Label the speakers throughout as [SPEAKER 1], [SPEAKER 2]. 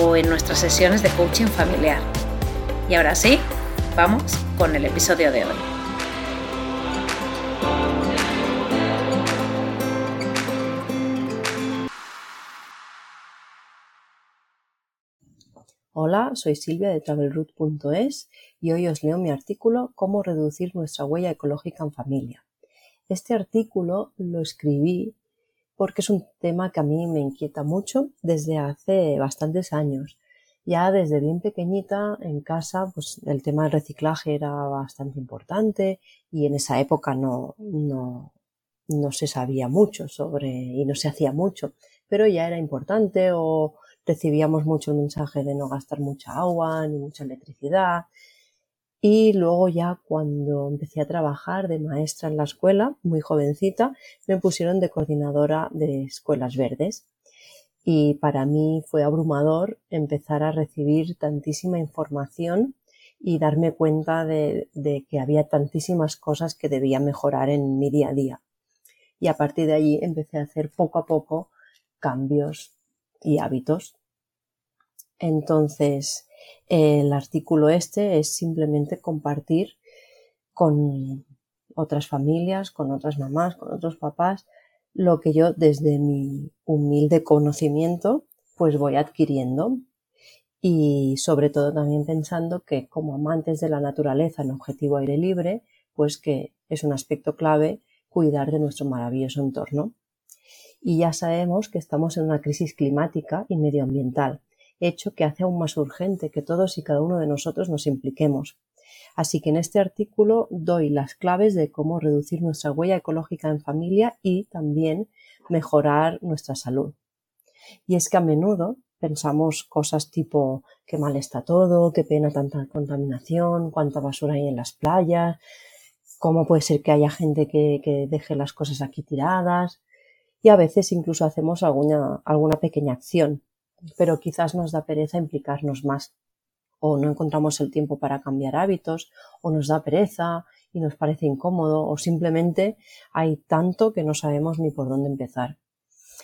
[SPEAKER 1] o en nuestras sesiones de coaching familiar. Y ahora sí, vamos con el episodio de hoy.
[SPEAKER 2] Hola, soy Silvia de travelroute.es y hoy os leo mi artículo Cómo reducir nuestra huella ecológica en familia. Este artículo lo escribí porque es un tema que a mí me inquieta mucho desde hace bastantes años. Ya desde bien pequeñita en casa, pues el tema del reciclaje era bastante importante y en esa época no, no, no se sabía mucho sobre y no se hacía mucho, pero ya era importante o recibíamos mucho el mensaje de no gastar mucha agua ni mucha electricidad. Y luego ya cuando empecé a trabajar de maestra en la escuela, muy jovencita, me pusieron de coordinadora de escuelas verdes. Y para mí fue abrumador empezar a recibir tantísima información y darme cuenta de, que había tantísimas cosas que debía mejorar en mi día a día. Y a partir de allí empecé a hacer poco a poco cambios y hábitos. Entonces, el artículo este es simplemente compartir con otras familias, con otras mamás, con otros papás, lo que yo desde mi humilde conocimiento pues voy adquiriendo. Y sobre todo también pensando que como amantes de la naturaleza en objetivo aire libre, pues que es un aspecto clave cuidar de nuestro maravilloso entorno. Y ya sabemos que estamos en una crisis climática y medioambiental, hecho que hace aún más urgente que todos y cada uno de nosotros nos impliquemos. Así que en este artículo doy las claves de cómo reducir nuestra huella ecológica en familia y también mejorar nuestra salud. Y es que a menudo pensamos cosas tipo qué mal está todo, qué pena tanta contaminación, cuánta basura hay en las playas, cómo puede ser que haya gente que, que deje las cosas aquí tiradas y a veces incluso hacemos alguna, alguna pequeña acción, pero quizás nos da pereza implicarnos más o no encontramos el tiempo para cambiar hábitos o nos da pereza y nos parece incómodo o simplemente hay tanto que no sabemos ni por dónde empezar.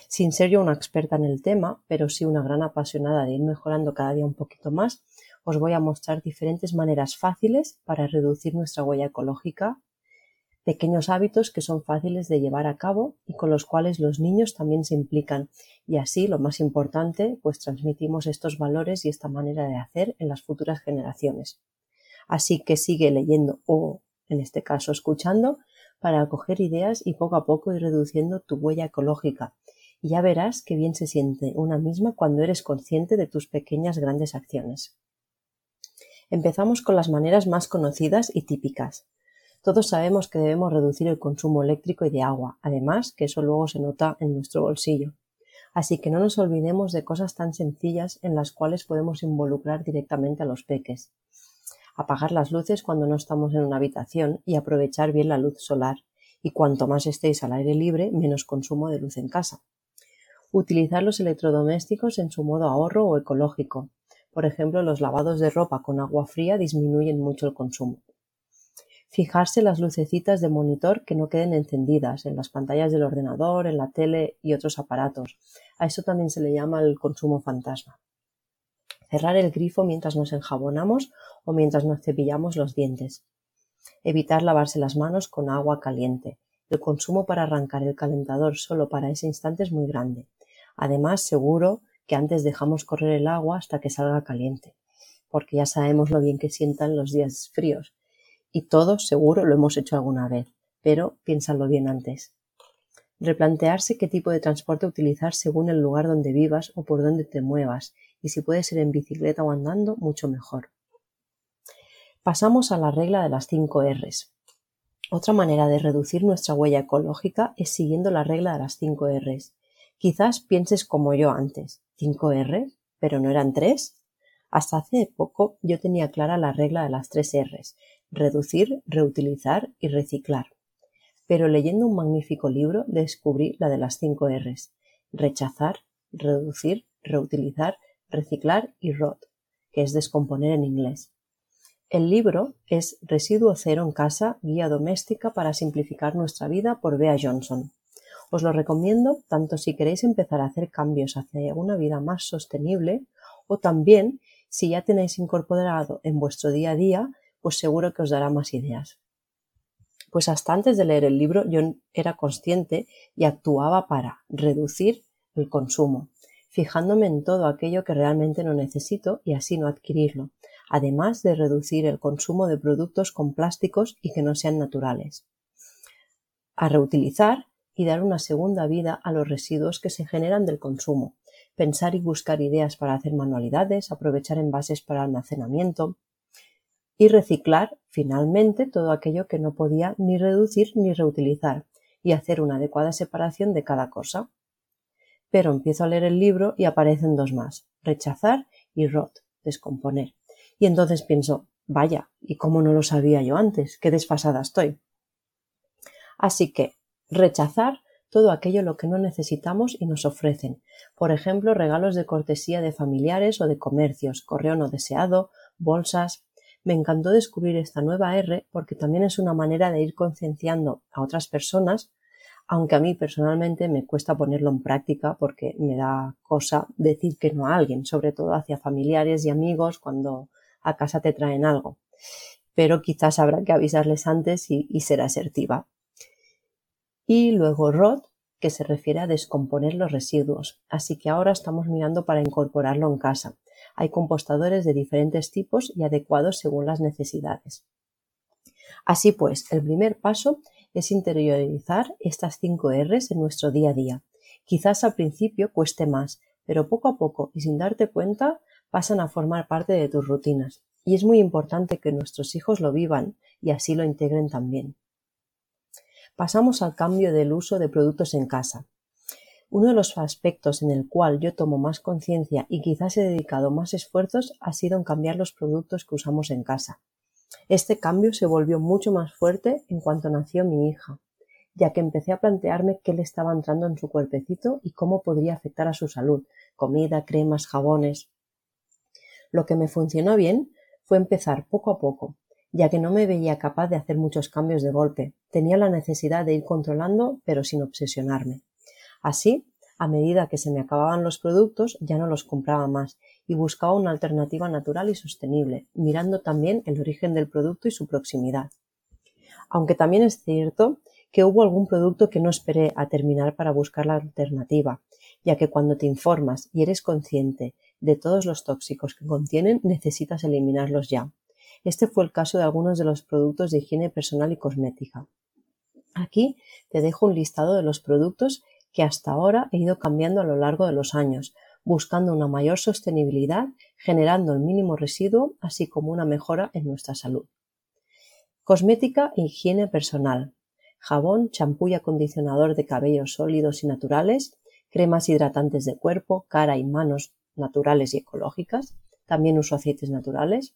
[SPEAKER 2] Sin ser yo una experta en el tema, pero sí una gran apasionada de ir mejorando cada día un poquito más, os voy a mostrar diferentes maneras fáciles para reducir nuestra huella ecológica pequeños hábitos que son fáciles de llevar a cabo y con los cuales los niños también se implican y así, lo más importante, pues transmitimos estos valores y esta manera de hacer en las futuras generaciones. Así que sigue leyendo o, en este caso, escuchando para acoger ideas y poco a poco ir reduciendo tu huella ecológica. Y ya verás qué bien se siente una misma cuando eres consciente de tus pequeñas grandes acciones. Empezamos con las maneras más conocidas y típicas. Todos sabemos que debemos reducir el consumo eléctrico y de agua, además que eso luego se nota en nuestro bolsillo. Así que no nos olvidemos de cosas tan sencillas en las cuales podemos involucrar directamente a los peques. Apagar las luces cuando no estamos en una habitación y aprovechar bien la luz solar. Y cuanto más estéis al aire libre, menos consumo de luz en casa. Utilizar los electrodomésticos en su modo ahorro o ecológico. Por ejemplo, los lavados de ropa con agua fría disminuyen mucho el consumo. Fijarse las lucecitas de monitor que no queden encendidas en las pantallas del ordenador, en la tele y otros aparatos. A eso también se le llama el consumo fantasma. Cerrar el grifo mientras nos enjabonamos o mientras nos cepillamos los dientes. Evitar lavarse las manos con agua caliente. El consumo para arrancar el calentador solo para ese instante es muy grande. Además, seguro que antes dejamos correr el agua hasta que salga caliente, porque ya sabemos lo bien que sientan los días fríos. Y todos seguro lo hemos hecho alguna vez, pero piénsalo bien antes. Replantearse qué tipo de transporte utilizar según el lugar donde vivas o por donde te muevas, y si puede ser en bicicleta o andando, mucho mejor. Pasamos a la regla de las 5 Rs. Otra manera de reducir nuestra huella ecológica es siguiendo la regla de las 5 Rs. Quizás pienses como yo antes, 5 Rs, pero no eran 3. Hasta hace poco yo tenía clara la regla de las 3 Rs, reducir, reutilizar y reciclar. Pero leyendo un magnífico libro descubrí la de las 5 Rs, rechazar, reducir, reutilizar, reciclar y rot, que es descomponer en inglés. El libro es Residuo cero en casa, guía doméstica para simplificar nuestra vida por Bea Johnson. Os lo recomiendo tanto si queréis empezar a hacer cambios hacia una vida más sostenible o también si ya tenéis incorporado en vuestro día a día, pues seguro que os dará más ideas. Pues hasta antes de leer el libro yo era consciente y actuaba para reducir el consumo, fijándome en todo aquello que realmente no necesito y así no adquirirlo, además de reducir el consumo de productos con plásticos y que no sean naturales. A reutilizar y dar una segunda vida a los residuos que se generan del consumo, pensar y buscar ideas para hacer manualidades, aprovechar envases para almacenamiento y reciclar, finalmente, todo aquello que no podía ni reducir ni reutilizar y hacer una adecuada separación de cada cosa. Pero empiezo a leer el libro y aparecen dos más, rechazar y rot, descomponer. Y entonces pienso, vaya, ¿y cómo no lo sabía yo antes? Qué desfasada estoy. Así que rechazar todo aquello lo que no necesitamos y nos ofrecen. Por ejemplo, regalos de cortesía de familiares o de comercios, correo no deseado, bolsas. Me encantó descubrir esta nueva R porque también es una manera de ir concienciando a otras personas, aunque a mí personalmente me cuesta ponerlo en práctica porque me da cosa decir que no a alguien, sobre todo hacia familiares y amigos cuando a casa te traen algo. Pero quizás habrá que avisarles antes y, ser asertiva. Y luego ROT, que se refiere a descomponer los residuos. Así que ahora estamos mirando para incorporarlo en casa. Hay compostadores de diferentes tipos y adecuados según las necesidades. Así pues, el primer paso es interiorizar estas 5 Rs en nuestro día a día. Quizás al principio cueste más, pero poco a poco y sin darte cuenta pasan a formar parte de tus rutinas, y es muy importante que nuestros hijos lo vivan y así lo integren también. Pasamos al cambio del uso de productos en casa. Uno de los aspectos en el cual yo tomo más conciencia y quizás he dedicado más esfuerzos ha sido en cambiar los productos que usamos en casa. Este cambio se volvió mucho más fuerte en cuanto nació mi hija, ya que empecé a plantearme qué le estaba entrando en su cuerpecito y cómo podría afectar a su salud, comida, cremas, jabones. Lo que me funcionó bien fue empezar poco a poco, ya que no me veía capaz de hacer muchos cambios de golpe. Tenía la necesidad de ir controlando, pero sin obsesionarme. Así, a medida que se me acababan los productos, ya no los compraba más y buscaba una alternativa natural y sostenible, mirando también el origen del producto y su proximidad. Aunque también es cierto que hubo algún producto que no esperé a terminar para buscar la alternativa, ya que cuando te informas y eres consciente de todos los tóxicos que contienen, necesitas eliminarlos ya. Este fue el caso de algunos de los productos de higiene personal y cosmética. Aquí te dejo un listado de los productos que hasta ahora he ido cambiando a lo largo de los años, buscando una mayor sostenibilidad, generando el mínimo residuo, así como una mejora en nuestra salud. Cosmética e higiene personal. Jabón, champú y acondicionador de cabellos sólidos y naturales, cremas hidratantes de cuerpo, cara y manos naturales y ecológicas, también uso aceites naturales,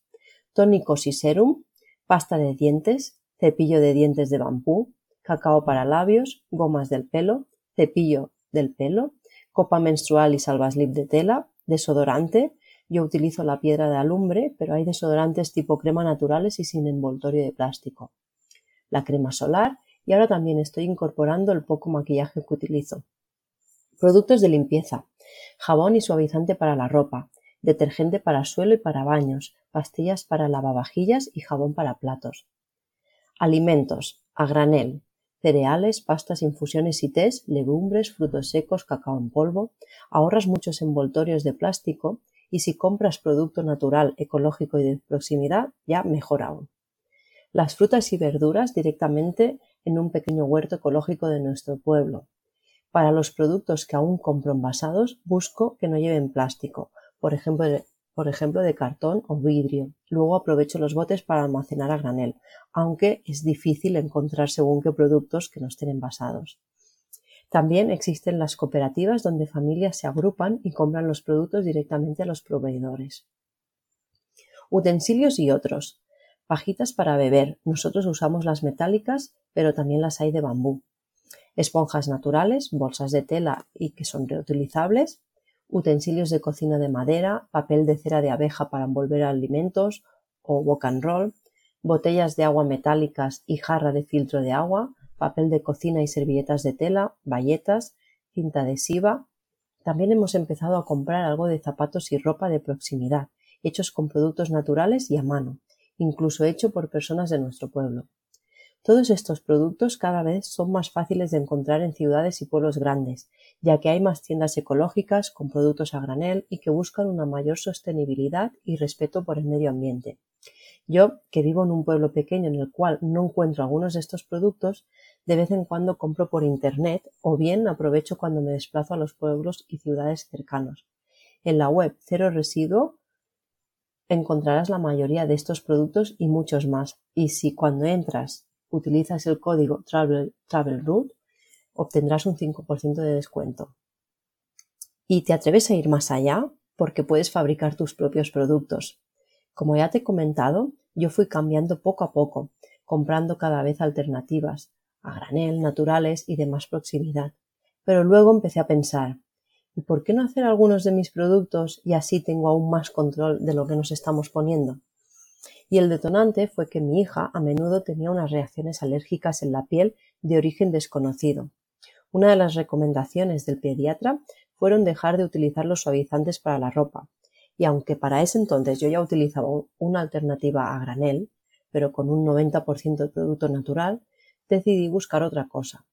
[SPEAKER 2] tónicos y serum, pasta de dientes, cepillo de dientes de bambú, cacao para labios, gomas del pelo, cepillo del pelo, copa menstrual y salvaslip de tela, desodorante, yo utilizo la piedra de alumbre, pero hay desodorantes tipo crema naturales y sin envoltorio de plástico. La crema solar y ahora también estoy incorporando el poco maquillaje que utilizo. Productos de limpieza jabón y suavizante para la ropa, detergente para suelo y para baños, pastillas para lavavajillas y jabón para platos. Alimentos, a granel, cereales, pastas, infusiones y tés, legumbres, frutos secos, cacao en polvo, ahorras muchos envoltorios de plástico y si compras producto natural, ecológico y de proximidad, ya mejor aún. Las frutas y verduras directamente en un pequeño huerto ecológico de nuestro pueblo. Para los productos que aún compro envasados, busco que no lleven plástico, por ejemplo, por ejemplo de cartón o vidrio. Luego aprovecho los botes para almacenar a granel, aunque es difícil encontrar según qué productos que no estén envasados. También existen las cooperativas donde familias se agrupan y compran los productos directamente a los proveedores. Utensilios y otros. Pajitas para beber. Nosotros usamos las metálicas, pero también las hay de bambú. Esponjas naturales, bolsas de tela y que son reutilizables, utensilios de cocina de madera, papel de cera de abeja para envolver alimentos o walk and roll, botellas de agua metálicas y jarra de filtro de agua, papel de cocina y servilletas de tela, bayetas, cinta adhesiva. También hemos empezado a comprar algo de zapatos y ropa de proximidad, hechos con productos naturales y a mano, incluso hecho por personas de nuestro pueblo. Todos estos productos cada vez son más fáciles de encontrar en ciudades y pueblos grandes, ya que hay más tiendas ecológicas con productos a granel y que buscan una mayor sostenibilidad y respeto por el medio ambiente. Yo, que vivo en un pueblo pequeño en el cual no encuentro algunos de estos productos, de vez en cuando compro por internet o bien aprovecho cuando me desplazo a los pueblos y ciudades cercanos. En la web Cero Residuo encontrarás la mayoría de estos productos y muchos más. Y si cuando entras utilizas el código Travel, obtendrás un 5% de descuento. Y te atreves a ir más allá porque puedes fabricar tus propios productos. Como ya te he comentado, yo fui cambiando poco a poco, comprando cada vez alternativas, a granel, naturales y de más proximidad. Pero luego empecé a pensar, ¿y por qué no hacer algunos de mis productos y así tengo aún más control de lo que nos estamos poniendo? Y el detonante fue que mi hija a menudo tenía unas reacciones alérgicas en la piel de origen desconocido. Una de las recomendaciones del pediatra fueron dejar de utilizar los suavizantes para la ropa, y aunque para ese entonces yo ya utilizaba una alternativa a granel, pero con un 90% de producto natural, decidí buscar otra cosa.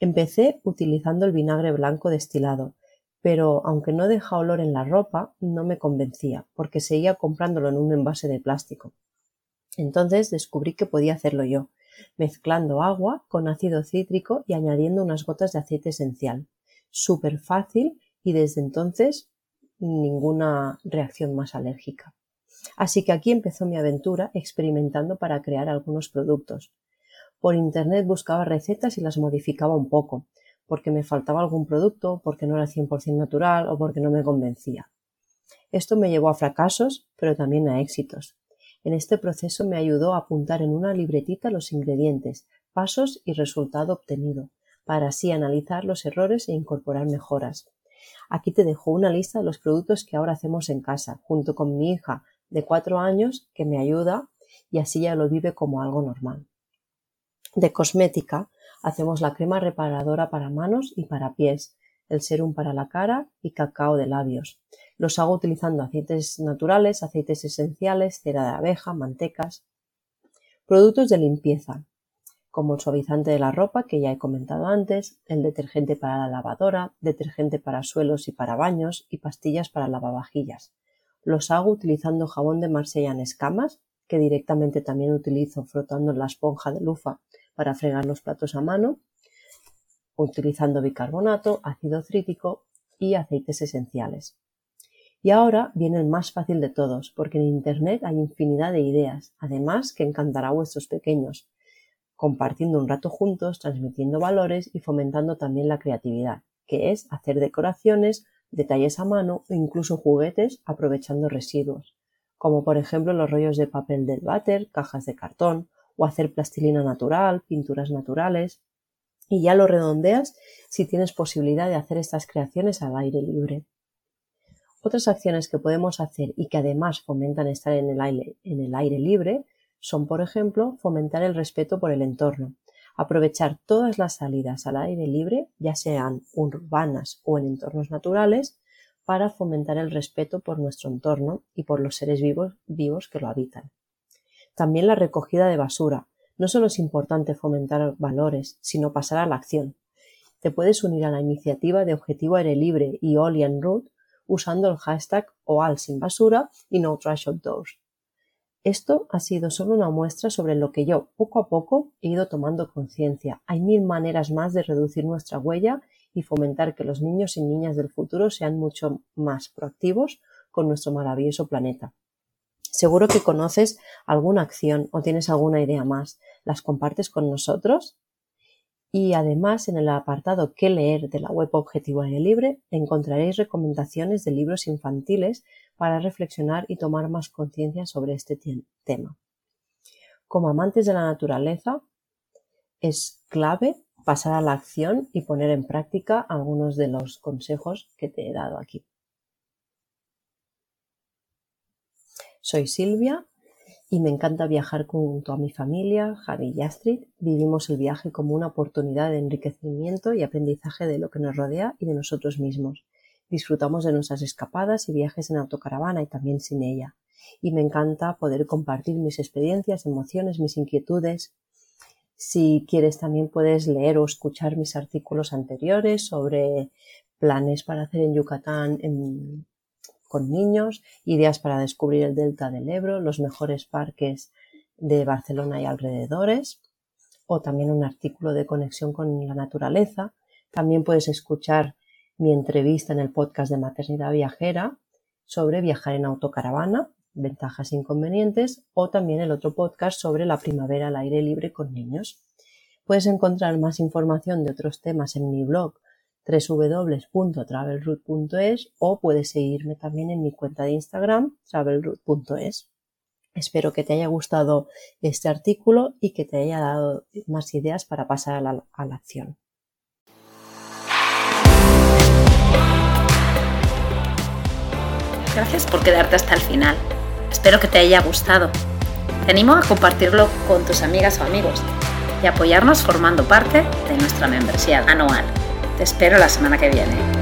[SPEAKER 2] Empecé utilizando el vinagre blanco destilado, pero aunque no deja olor en la ropa, no me convencía, porque seguía comprándolo en un envase de plástico. Entonces descubrí que podía hacerlo yo, mezclando agua con ácido cítrico y añadiendo unas gotas de aceite esencial. Súper fácil y desde entonces ninguna reacción más alérgica. Así que aquí empezó mi aventura experimentando para crear algunos productos. Por internet buscaba recetas y las modificaba un poco, porque me faltaba algún producto, porque no era 100% natural o porque no me convencía. Esto me llevó a fracasos, pero también a éxitos. En este proceso me ayudó a apuntar en una libretita los ingredientes, pasos y resultado obtenido, para así analizar los errores e incorporar mejoras. Aquí te dejo una lista de los productos que ahora hacemos en casa, junto con mi hija de cuatro años que me ayuda y así ya lo vive como algo normal. De cosmética hacemos la crema reparadora para manos y para pies, el serum para la cara y cacao de labios. Los hago utilizando aceites naturales, aceites esenciales, cera de abeja, mantecas. Productos de limpieza como el suavizante de la ropa que ya he comentado antes, el detergente para la lavadora, detergente para suelos y para baños y pastillas para lavavajillas. Los hago utilizando jabón de Marsella en escamas, que directamente también utilizo frotando la esponja de lufa para fregar los platos a mano, utilizando bicarbonato, ácido crítico y aceites esenciales. Y ahora viene el más fácil de todos, porque en Internet hay infinidad de ideas, además que encantará a vuestros pequeños, compartiendo un rato juntos, transmitiendo valores y fomentando también la creatividad, que es hacer decoraciones, detalles a mano o incluso juguetes aprovechando residuos, como por ejemplo los rollos de papel del váter, cajas de cartón o hacer plastilina natural, pinturas naturales. Y ya lo redondeas si tienes posibilidad de hacer estas creaciones al aire libre. Otras acciones que podemos hacer y que además fomentan estar en el aire, en el aire libre son, por ejemplo, fomentar el respeto por el entorno, aprovechar todas las salidas al aire libre, ya sean urbanas o en entornos naturales, para fomentar el respeto por nuestro entorno y por los seres vivos, vivos que lo habitan. También la recogida de basura, No solo es importante fomentar valores, sino pasar a la acción. Te puedes unir a la iniciativa de Objetivo Aire Libre y All and Root usando el hashtag OAL sin basura y No Trash Outdoors. Esto ha sido solo una muestra sobre lo que yo, poco a poco, he ido tomando conciencia. Hay mil maneras más de reducir nuestra huella y fomentar que los niños y niñas del futuro sean mucho más proactivos con nuestro maravilloso planeta. Seguro que conoces alguna acción o tienes alguna idea más. ¿Las compartes con nosotros? Y además, en el apartado ¿Qué leer? de la web Objetivo Aire Libre encontraréis recomendaciones de libros infantiles para reflexionar y tomar más conciencia sobre este tema. Como amantes de la naturaleza, es clave pasar a la acción y poner en práctica algunos de los consejos que te he dado aquí. Soy Silvia y me encanta viajar junto a mi familia, Javi y Astrid. Vivimos el viaje como una oportunidad de enriquecimiento y aprendizaje de lo que nos rodea y de nosotros mismos. Disfrutamos de nuestras escapadas y viajes en autocaravana y también sin ella. Y me encanta poder compartir mis experiencias, emociones, mis inquietudes. Si quieres también puedes leer o escuchar mis artículos anteriores sobre planes para hacer en Yucatán en con niños, ideas para descubrir el delta del Ebro, los mejores parques de Barcelona y alrededores, o también un artículo de conexión con la naturaleza. También puedes escuchar mi entrevista en el podcast de Maternidad Viajera sobre viajar en autocaravana, ventajas e inconvenientes, o también el otro podcast sobre la primavera al aire libre con niños. Puedes encontrar más información de otros temas en mi blog www.travelroute.es o puedes seguirme también en mi cuenta de Instagram travelroute.es. Espero que te haya gustado este artículo y que te haya dado más ideas para pasar a la, a la acción.
[SPEAKER 1] Gracias por quedarte hasta el final. Espero que te haya gustado. Te animo a compartirlo con tus amigas o amigos y apoyarnos formando parte de nuestra membresía anual. Espero la semana que viene.